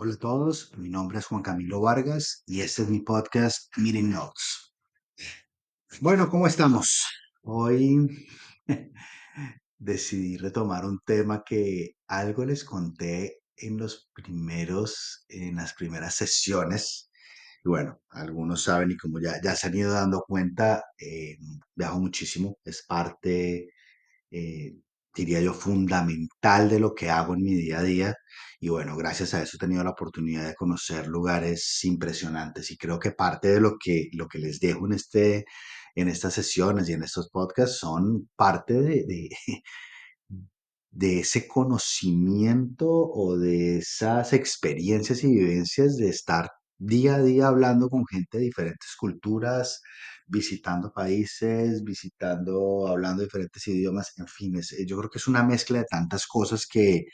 Hola a todos, mi nombre es Juan Camilo Vargas y este es mi podcast Meeting Notes. Bueno, ¿cómo estamos? Hoy decidí retomar un tema que algo les conté en los primeros, en las primeras sesiones. Y bueno, algunos saben y como ya, ya se han ido dando cuenta, eh, viajo muchísimo, es parte eh, diría yo, fundamental de lo que hago en mi día a día. Y bueno, gracias a eso he tenido la oportunidad de conocer lugares impresionantes y creo que parte de lo que, lo que les dejo en, este, en estas sesiones y en estos podcasts son parte de, de, de ese conocimiento o de esas experiencias y vivencias de estar día a día hablando con gente de diferentes culturas, visitando países, visitando, hablando diferentes idiomas, en fin, yo creo que es una mezcla de tantas cosas que,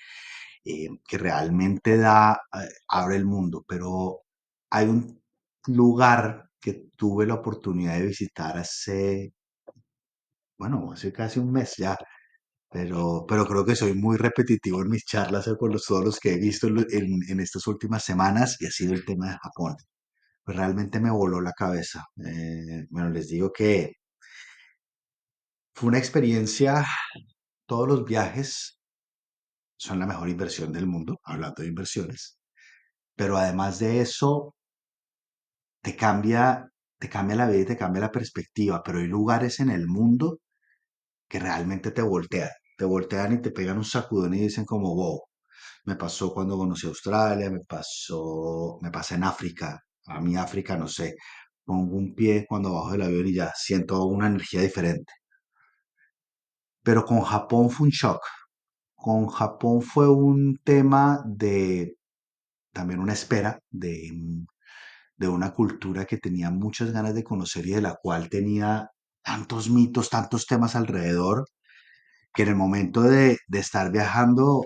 eh, que realmente da, eh, abre el mundo, pero hay un lugar que tuve la oportunidad de visitar hace, bueno, hace casi un mes ya, pero, pero creo que soy muy repetitivo en mis charlas con los, todos los que he visto en, en en estas últimas semanas y ha sido el tema de Japón. Pues realmente me voló la cabeza. Eh, bueno, les digo que fue una experiencia, todos los viajes son la mejor inversión del mundo, hablando de inversiones, pero además de eso, te cambia, te cambia la vida y te cambia la perspectiva, pero hay lugares en el mundo que realmente te voltean, te voltean y te pegan un sacudón y dicen como, wow, me pasó cuando conocí Australia, me pasó, me pasa en África, a mí África, no sé, pongo un pie cuando bajo del avión y ya siento una energía diferente. Pero con Japón fue un shock. Con Japón fue un tema de también una espera de, de una cultura que tenía muchas ganas de conocer y de la cual tenía tantos mitos, tantos temas alrededor, que en el momento de, de estar viajando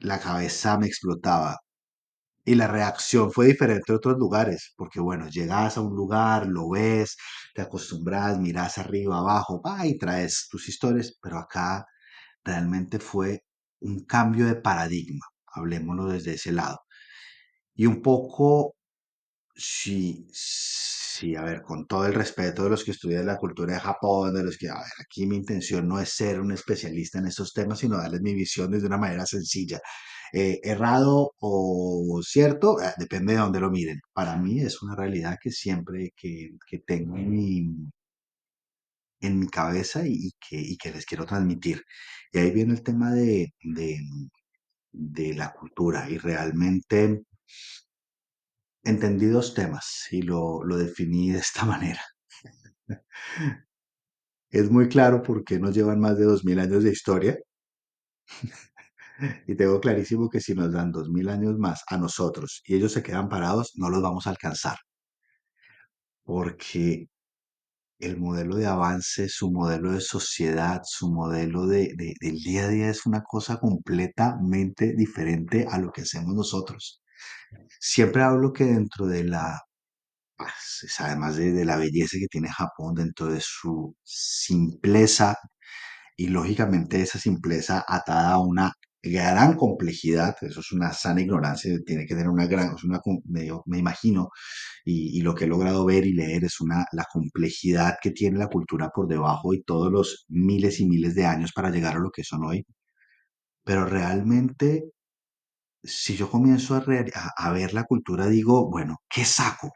la cabeza me explotaba. Y la reacción fue diferente a otros lugares, porque bueno, llegas a un lugar, lo ves, te acostumbras, miras arriba, abajo, va y traes tus historias, pero acá realmente fue un cambio de paradigma, hablemoslo desde ese lado. Y un poco, sí, sí, a ver, con todo el respeto de los que estudian la cultura de Japón, de los que, a ver, aquí mi intención no es ser un especialista en estos temas, sino darles mi visión desde una manera sencilla. Eh, errado o cierto, eh, depende de dónde lo miren. Para mí es una realidad que siempre que, que tengo en mi, en mi cabeza y, y que, y que les quiero transmitir. Y ahí viene el tema de, de, de la cultura y realmente entendí dos temas y lo, lo definí de esta manera. Es muy claro por qué nos llevan más de dos mil años de historia y tengo clarísimo que si nos dan dos mil años más a nosotros y ellos se quedan parados, no los vamos a alcanzar porque el modelo de avance, su modelo de sociedad, su modelo de, de- del día a día es una cosa completamente diferente a lo que hacemos nosotros. Siempre hablo que dentro de la pues, es además de, de la belleza que tiene Japón dentro de su simpleza y lógicamente esa simpleza atada a una gran complejidad, eso es una sana ignorancia, tiene que tener una gran, es una, me, me imagino, y, lo que he logrado ver y leer es una, la complejidad que tiene la cultura por debajo y todos los miles y miles de años para llegar a lo que son hoy. Pero realmente, si yo comienzo a a ver la cultura, digo, bueno, ¿qué saco?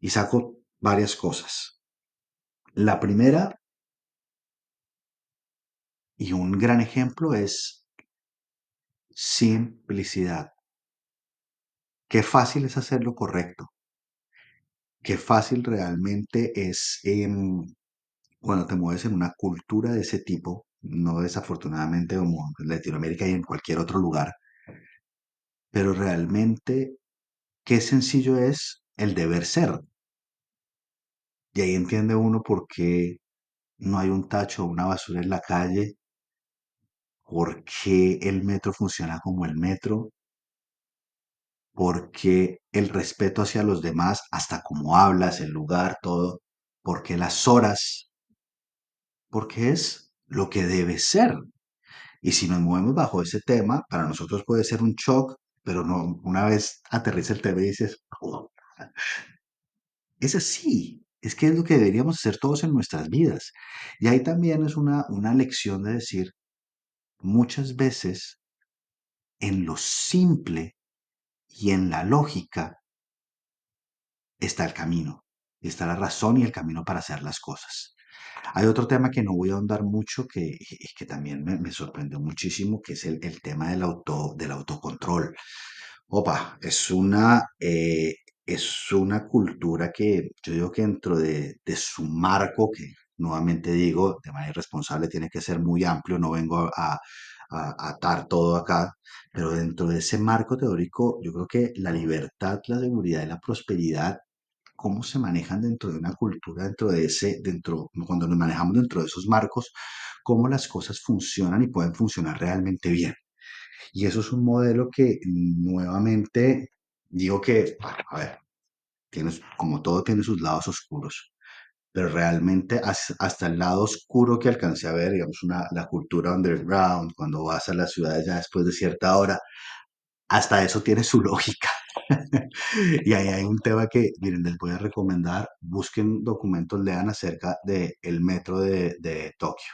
Y saco varias cosas. La primera y un gran ejemplo es simplicidad. Qué fácil es hacer lo correcto. Qué fácil realmente es em, cuando te mueves en una cultura de ese tipo, no desafortunadamente como en Latinoamérica y en cualquier otro lugar, pero realmente qué sencillo es el deber ser. Y ahí entiende uno por qué no hay un tacho o una basura en la calle, por qué el metro funciona como el metro, porque el respeto hacia los demás, hasta cómo hablas, el lugar, todo, porque las horas, porque es lo que debe ser. Y si nos movemos bajo ese tema, para nosotros puede ser un shock pero no, una vez aterriza el tema y dices, "Oh, es así, es que es lo que deberíamos hacer todos en nuestras vidas. Y ahí también es una, una lección de decir, muchas veces en lo simple y en la lógica está el camino, está la razón y el camino para hacer las cosas. Hay otro tema que no voy a ahondar mucho, que, que también me, me sorprendió muchísimo, que es el, el tema del, auto, del autocontrol. Opa, es una, eh, es una cultura que yo digo que dentro de, de su marco, que nuevamente digo, de manera irresponsable, tiene que ser muy amplio, no vengo a, a- a atar todo acá, pero dentro de ese marco teórico, yo creo que la libertad, la seguridad y la prosperidad cómo se manejan dentro de una cultura, dentro de ese, dentro, cuando nos manejamos dentro de esos marcos, cómo las cosas funcionan y pueden funcionar realmente bien. Y eso es un modelo que nuevamente digo que, a ver, tienes, como todo tiene sus lados oscuros, pero realmente has- hasta el lado oscuro que alcancé a ver, digamos, una, la cultura underground, cuando vas a las ciudades ya después de cierta hora, hasta eso tiene su lógica. Y ahí hay un tema que, miren, les voy a recomendar, busquen documentos, lean acerca del metro de, de Tokio,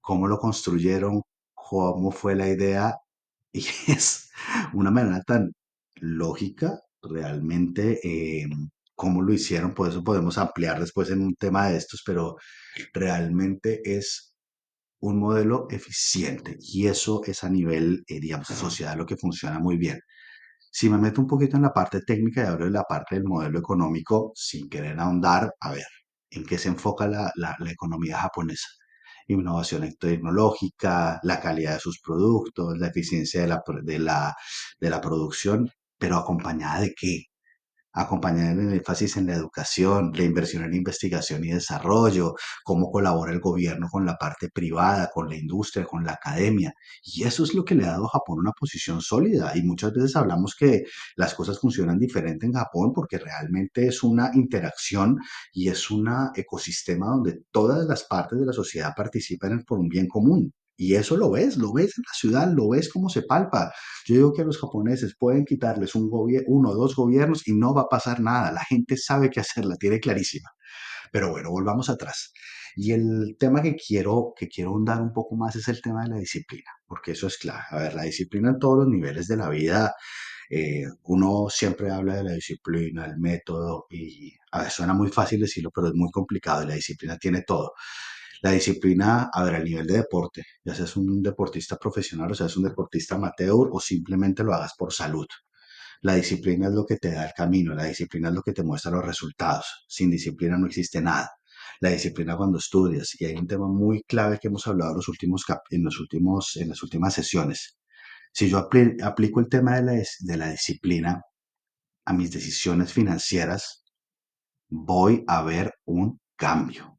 cómo lo construyeron, cómo fue la idea, y es una manera tan lógica, realmente, eh, cómo lo hicieron, por eso podemos ampliar después en un tema de estos, pero realmente es un modelo eficiente y eso es a nivel, eh, digamos, de sociedad lo que funciona muy bien. Si me meto un poquito en la parte técnica y hablo de la parte del modelo económico, sin querer ahondar, a ver, ¿en qué se enfoca la, la- la economía japonesa? Innovación tecnológica, la calidad de sus productos, la eficiencia de la, de la, de la producción, pero acompañada de qué? Acompañar el énfasis en la educación, la inversión en investigación y desarrollo, cómo colabora el gobierno con la parte privada, con la industria, con la academia. Y eso es lo que le ha dado a Japón una posición sólida. Y muchas veces hablamos que las cosas funcionan diferente en Japón porque realmente es una interacción y es un ecosistema donde todas las partes de la sociedad participan por un bien común. Y eso lo ves, lo ves en la ciudad, lo ves cómo se palpa. Yo digo que a los japoneses pueden quitarles un uno o dos gobiernos y no va a pasar nada. La gente sabe qué hacer, la tiene clarísima. Pero bueno, volvamos atrás. Y el tema que quiero, que quiero ahondar un poco más es el tema de la disciplina, porque eso es clave. A ver, la disciplina en todos los niveles de la vida, eh, uno siempre habla de la disciplina, el método, y a ver, suena muy fácil decirlo, pero es muy complicado y la disciplina tiene todo. La disciplina, a ver, a nivel de deporte, ya seas un deportista profesional o seas un deportista amateur o simplemente lo hagas por salud. La disciplina es lo que te da el camino, la disciplina es lo que te muestra los resultados. Sin disciplina no existe nada. La disciplina cuando estudias, y hay un tema muy clave que hemos hablado en los últimos, en los últimos, en las últimas sesiones. Si yo apli- aplico el tema de la, de la disciplina a mis decisiones financieras, voy a ver un cambio.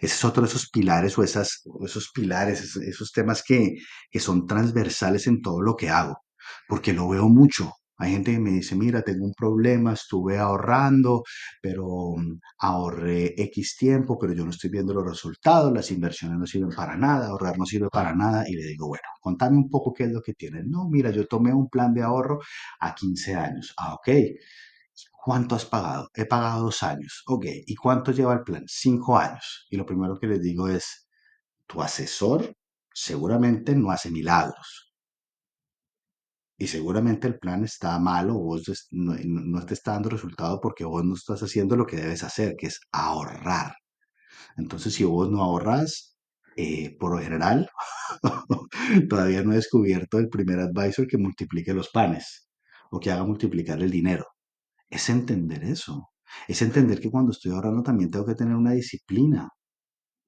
Ese es otro de esos pilares o esas, esos pilares, esos, esos temas que, que son transversales en todo lo que hago, porque lo veo mucho. Hay gente que me dice, mira, tengo un problema, estuve ahorrando, pero mm, ahorré X tiempo, pero yo no estoy viendo los resultados, las inversiones no sirven para nada, ahorrar no sirve para nada. Y le digo, bueno, contame un poco qué es lo que tienes. No, mira, yo tomé un plan de ahorro a 15 años. Ah, ok. ¿Cuánto has pagado? He pagado dos años. Ok. ¿Y cuánto lleva el plan? Cinco años. Y lo primero que les digo es, tu asesor seguramente no hace milagros. Y seguramente el plan está malo, vos no te está dando resultado porque vos no estás haciendo lo que debes hacer, que es ahorrar. Entonces, si vos no ahorras, eh, por lo general, todavía no he descubierto el primer advisor que multiplique los panes o que haga multiplicar el dinero. Es entender eso. Es entender que cuando estoy ahorrando también tengo que tener una disciplina.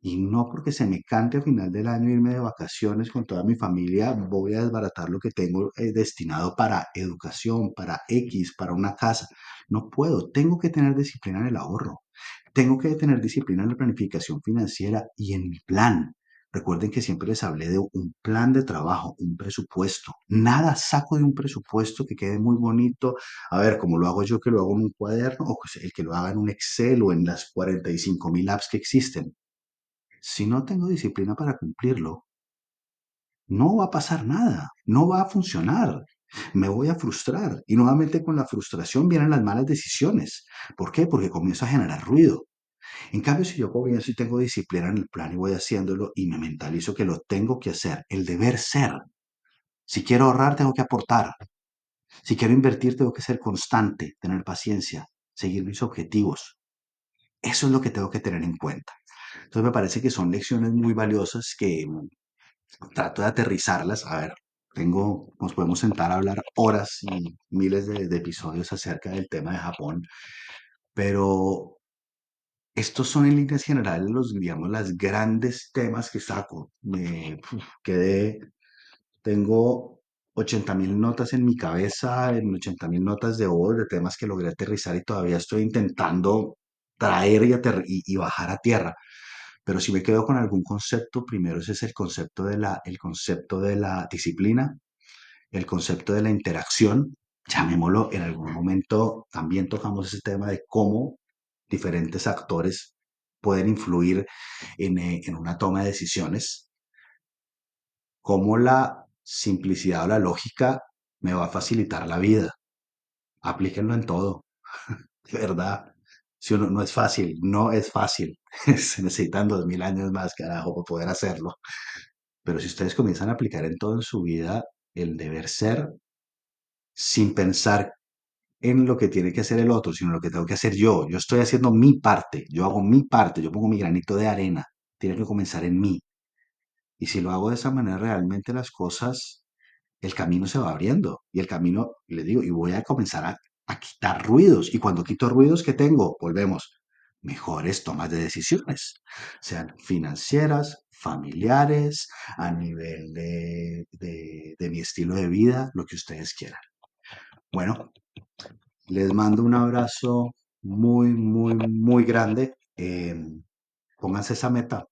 Y no porque se me cante a final del año irme de vacaciones con toda mi familia, voy a desbaratar lo que tengo eh, destinado para educación, para X, para una casa. No puedo. Tengo que tener disciplina en el ahorro. Tengo que tener disciplina en la planificación financiera y en mi plan. Recuerden que siempre les hablé de un plan de trabajo, un presupuesto. Nada saco de un presupuesto que quede muy bonito. A ver, como lo hago yo, que lo hago en un cuaderno, o pues el que lo haga en un Excel o en las 45 mil apps que existen. Si no tengo disciplina para cumplirlo, no va a pasar nada, no va a funcionar. Me voy a frustrar y nuevamente con la frustración vienen las malas decisiones. ¿Por qué? Porque comienzo a generar ruido. En cambio, si yo comienzo y tengo disciplina en el plan y voy haciéndolo y me mentalizo que lo tengo que hacer, el deber ser. Si quiero ahorrar, tengo que aportar. Si quiero invertir, tengo que ser constante, tener paciencia, seguir mis objetivos. Eso es lo que tengo que tener en cuenta. Entonces me parece que son lecciones muy valiosas que trato de aterrizarlas. A ver, tengo, nos podemos sentar a hablar horas y miles de episodios acerca del tema de Japón, pero estos son en líneas generales los, digamos, las grandes temas que saco. Me uf, quedé tengo 80.000 notas en mi cabeza, en 80.000 notas de voz, de temas que logré aterrizar y todavía estoy intentando traer y, y- y bajar a tierra. Pero si me quedo con algún concepto, primero ese es el concepto de la, el concepto de la disciplina, el concepto de la interacción, llamémoslo, en algún momento también tocamos ese tema de cómo diferentes actores pueden influir en, eh, en una toma de decisiones cómo la simplicidad o la lógica me va a facilitar la vida. Aplíquenlo en todo, de verdad. Si uno, no es fácil, no es fácil. Se necesitan dos mil años más, carajo, para poder hacerlo. Pero si ustedes comienzan a aplicar en todo en su vida el deber ser, sin pensar en lo que tiene que hacer el otro, sino lo que tengo que hacer yo. Yo estoy haciendo mi parte, yo hago mi parte, yo pongo mi granito de arena. Tiene que comenzar en mí. Y si lo hago de esa manera, realmente las cosas el camino se va abriendo y el camino, le digo, y voy a comenzar a, a quitar ruidos. Y cuando quito ruidos, ¿qué tengo? Volvemos. Mejores tomas de decisiones, sean financieras, familiares, a nivel de, de, de mi estilo de vida, lo que ustedes quieran. Bueno, les mando un abrazo muy, muy, muy grande. Eh, pónganse esa meta.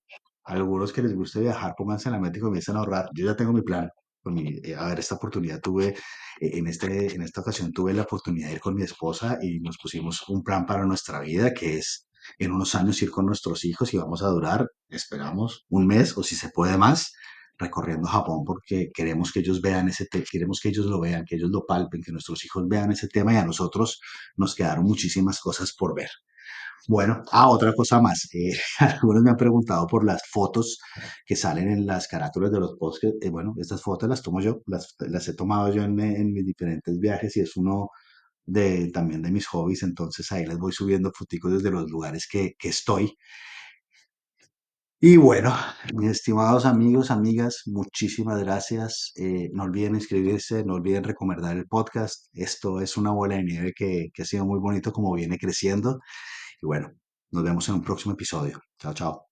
Algunos que les guste viajar, pónganse la meta y comiencen a ahorrar. Yo ya tengo mi plan. Con eh, a ver, esta oportunidad tuve, eh, en, este, en esta ocasión tuve la oportunidad de ir con mi esposa y nos pusimos un plan para nuestra vida que es en unos años ir con nuestros hijos y vamos a durar, esperamos, un mes o si se puede más, recorriendo Japón porque queremos que ellos vean ese tema, queremos que ellos lo vean, que ellos lo palpen, que nuestros hijos vean ese tema y a nosotros nos quedaron muchísimas cosas por ver. Bueno, ah, otra cosa más. eh, algunos me han preguntado por las fotos que salen en las carátulas de los que, eh, bueno, estas fotos las tomo yo, las, las he tomado yo en, en mis diferentes viajes y es uno de, también de mis hobbies. Entonces ahí les voy subiendo foticos desde los lugares que, que estoy. Y bueno, mis estimados amigos, amigas, muchísimas gracias. Eh, no olviden inscribirse, no olviden recomendar el podcast. Esto es una bola de nieve que, que ha sido muy bonito como viene creciendo. Y bueno, nos vemos en un próximo episodio. Chao, chao.